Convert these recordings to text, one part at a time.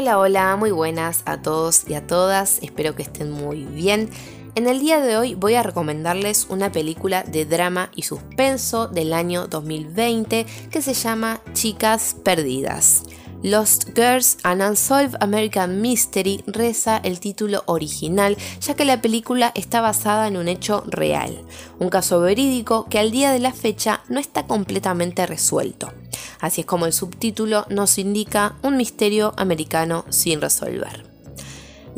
Hola, hola, muy buenas a todos y a todas, espero que estén muy bien. En el día de hoy voy a recomendarles una película de drama y suspenso del año 2020 que se llama Chicas Perdidas. Lost Girls, An Unsolved American Mystery reza el título original, ya que la película está basada en un hecho real, un caso verídico que al día de la fecha no está completamente resuelto. Así es como el subtítulo nos indica un misterio americano sin resolver.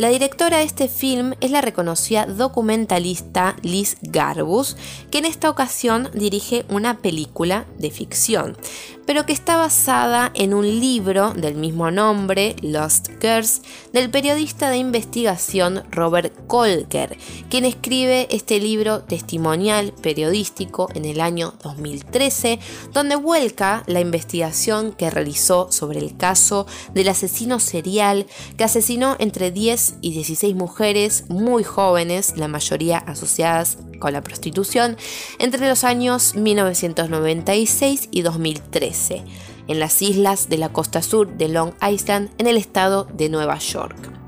La directora de este film es la reconocida documentalista Liz Garbus, que en esta ocasión dirige una película de ficción, pero que está basada en un libro del mismo nombre, Lost Girls, del periodista de investigación Robert Kolker, quien escribe este libro testimonial periodístico en el año 2013, donde vuelca la investigación que realizó sobre el caso del asesino serial que asesinó entre 10 y 16 mujeres muy jóvenes, la mayoría asociadas con la prostitución, entre los años 1996 y 2013, en las islas de la costa sur de Long Island, en el estado de Nueva York.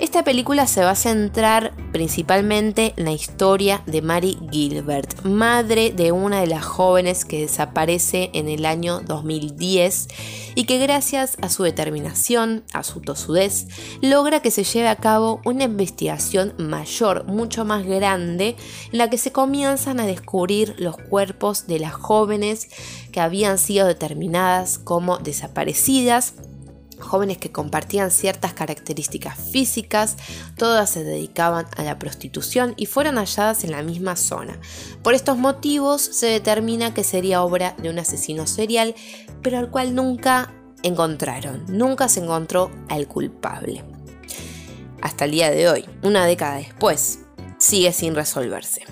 Esta película se va a centrar principalmente en la historia de Mary Gilbert, madre de una de las jóvenes que desaparece en el año 2010 y que gracias a su determinación, a su tosudez, logra que se lleve a cabo una investigación mayor, mucho más grande, en la que se comienzan a descubrir los cuerpos de las jóvenes que habían sido determinadas como desaparecidas jóvenes que compartían ciertas características físicas, todas se dedicaban a la prostitución y fueron halladas en la misma zona. Por estos motivos se determina que sería obra de un asesino serial, pero al cual nunca encontraron, nunca se encontró al culpable. Hasta el día de hoy, una década después, sigue sin resolverse.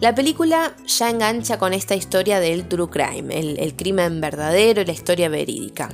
La película ya engancha con esta historia del true crime, el, crimen verdadero la historia verídica.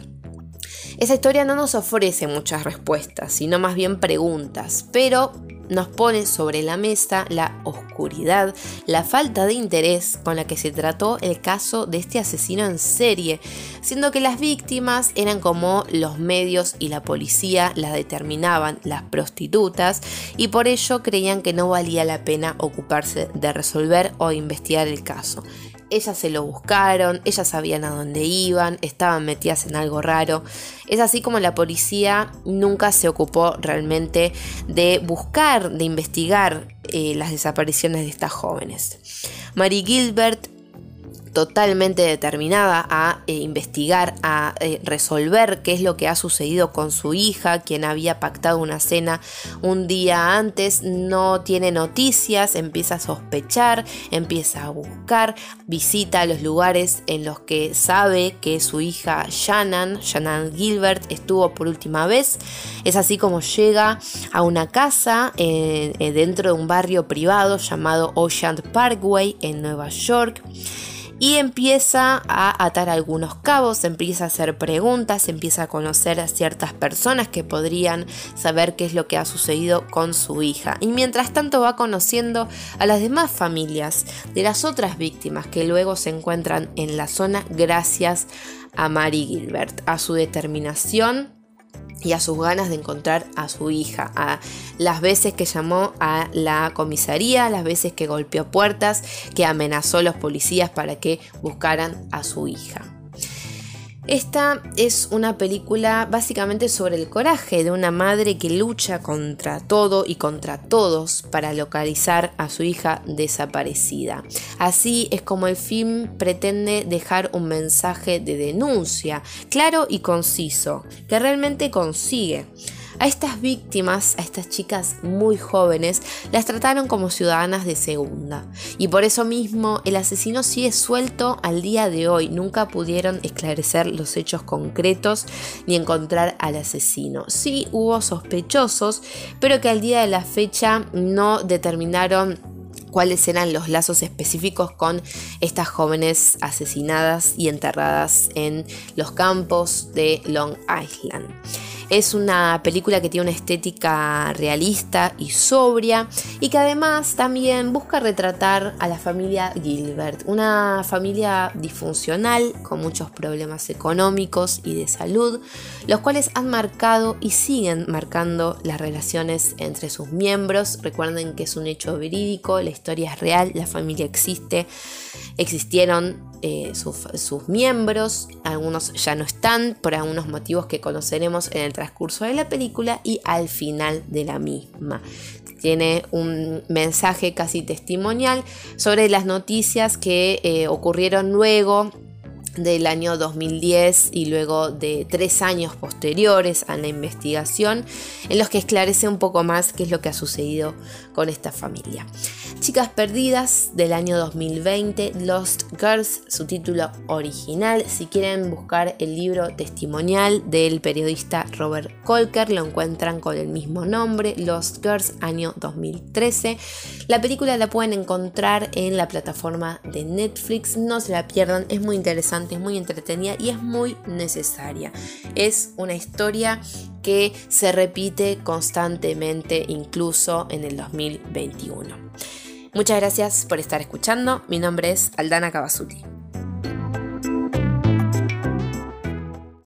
Esa historia no nos ofrece muchas respuestas, sino más bien preguntas, pero nos pone sobre la mesa la oscuridad, la falta de interés con la que se trató el caso de este asesino en serie, siendo que las víctimas eran como los medios y la policía las determinaban, las prostitutas, y por ello creían que no valía la pena ocuparse de resolver o investigar el caso. Ellas se lo buscaron, ellas sabían a dónde iban, estaban metidas en algo raro. Es así como la policía nunca se ocupó realmente de buscar, de investigar eh, las desapariciones de estas jóvenes. Mary Gilbert totalmente determinada a eh, investigar, a eh, resolver qué es lo que ha sucedido con su hija, quien había pactado una cena un día antes, no tiene noticias, empieza a sospechar, empieza a buscar, visita los lugares en los que sabe que su hija Shannon, Shannon Gilbert, estuvo por última vez. Es así como llega a una casa eh, dentro de un barrio privado llamado Ocean Parkway en Nueva York y empieza a atar algunos cabos, empieza a hacer preguntas, empieza a conocer a ciertas personas que podrían saber qué es lo que ha sucedido con su hija. Y mientras tanto va conociendo a las demás familias de las otras víctimas que luego se encuentran en la zona gracias a Mary Gilbert, a su determinación y a sus ganas de encontrar a su hija, a las veces que llamó a la comisaría, las veces que golpeó puertas, que amenazó a los policías para que buscaran a su hija. Esta es una película básicamente sobre el coraje de una madre que lucha contra todo y contra todos para localizar a su hija desaparecida. Así es como el film pretende dejar un mensaje de denuncia, claro y conciso, que realmente consigue. A estas víctimas, a estas chicas muy jóvenes, las trataron como ciudadanas de segunda. Y por eso mismo el asesino sigue suelto al día de hoy. Nunca pudieron esclarecer los hechos concretos ni encontrar al asesino. Sí hubo sospechosos, pero que al día de la fecha no determinaron cuáles eran los lazos específicos con estas jóvenes asesinadas y enterradas en los campos de Long Island. Es una película que tiene una estética realista y sobria y que además también busca retratar a la familia Gilbert, una familia disfuncional con muchos problemas económicos y de salud, los cuales han marcado y siguen marcando las relaciones entre sus miembros. Recuerden que es un hecho verídico, la historia es real, la familia existe, existieron eh, sus, miembros, algunos ya no están por algunos motivos que conoceremos en el transcurso de la película y al final de la misma. Tiene un mensaje casi testimonial sobre las noticias que eh, ocurrieron luego del año 2010 y luego de tres años posteriores a la investigación en los que esclarece un poco más qué es lo que ha sucedido con esta familia. Perdidas del año 2020, Lost Girls, su título original. Si quieren buscar el libro testimonial del periodista Robert Colker, lo encuentran con el mismo nombre, Lost Girls, año 2013. La película la pueden encontrar en la plataforma de Netflix, no se la pierdan, es muy interesante, es muy entretenida y es muy necesaria. Es una historia que se repite constantemente incluso en el 2021. Muchas gracias por estar escuchando. Mi nombre es Aldana Cavasuti.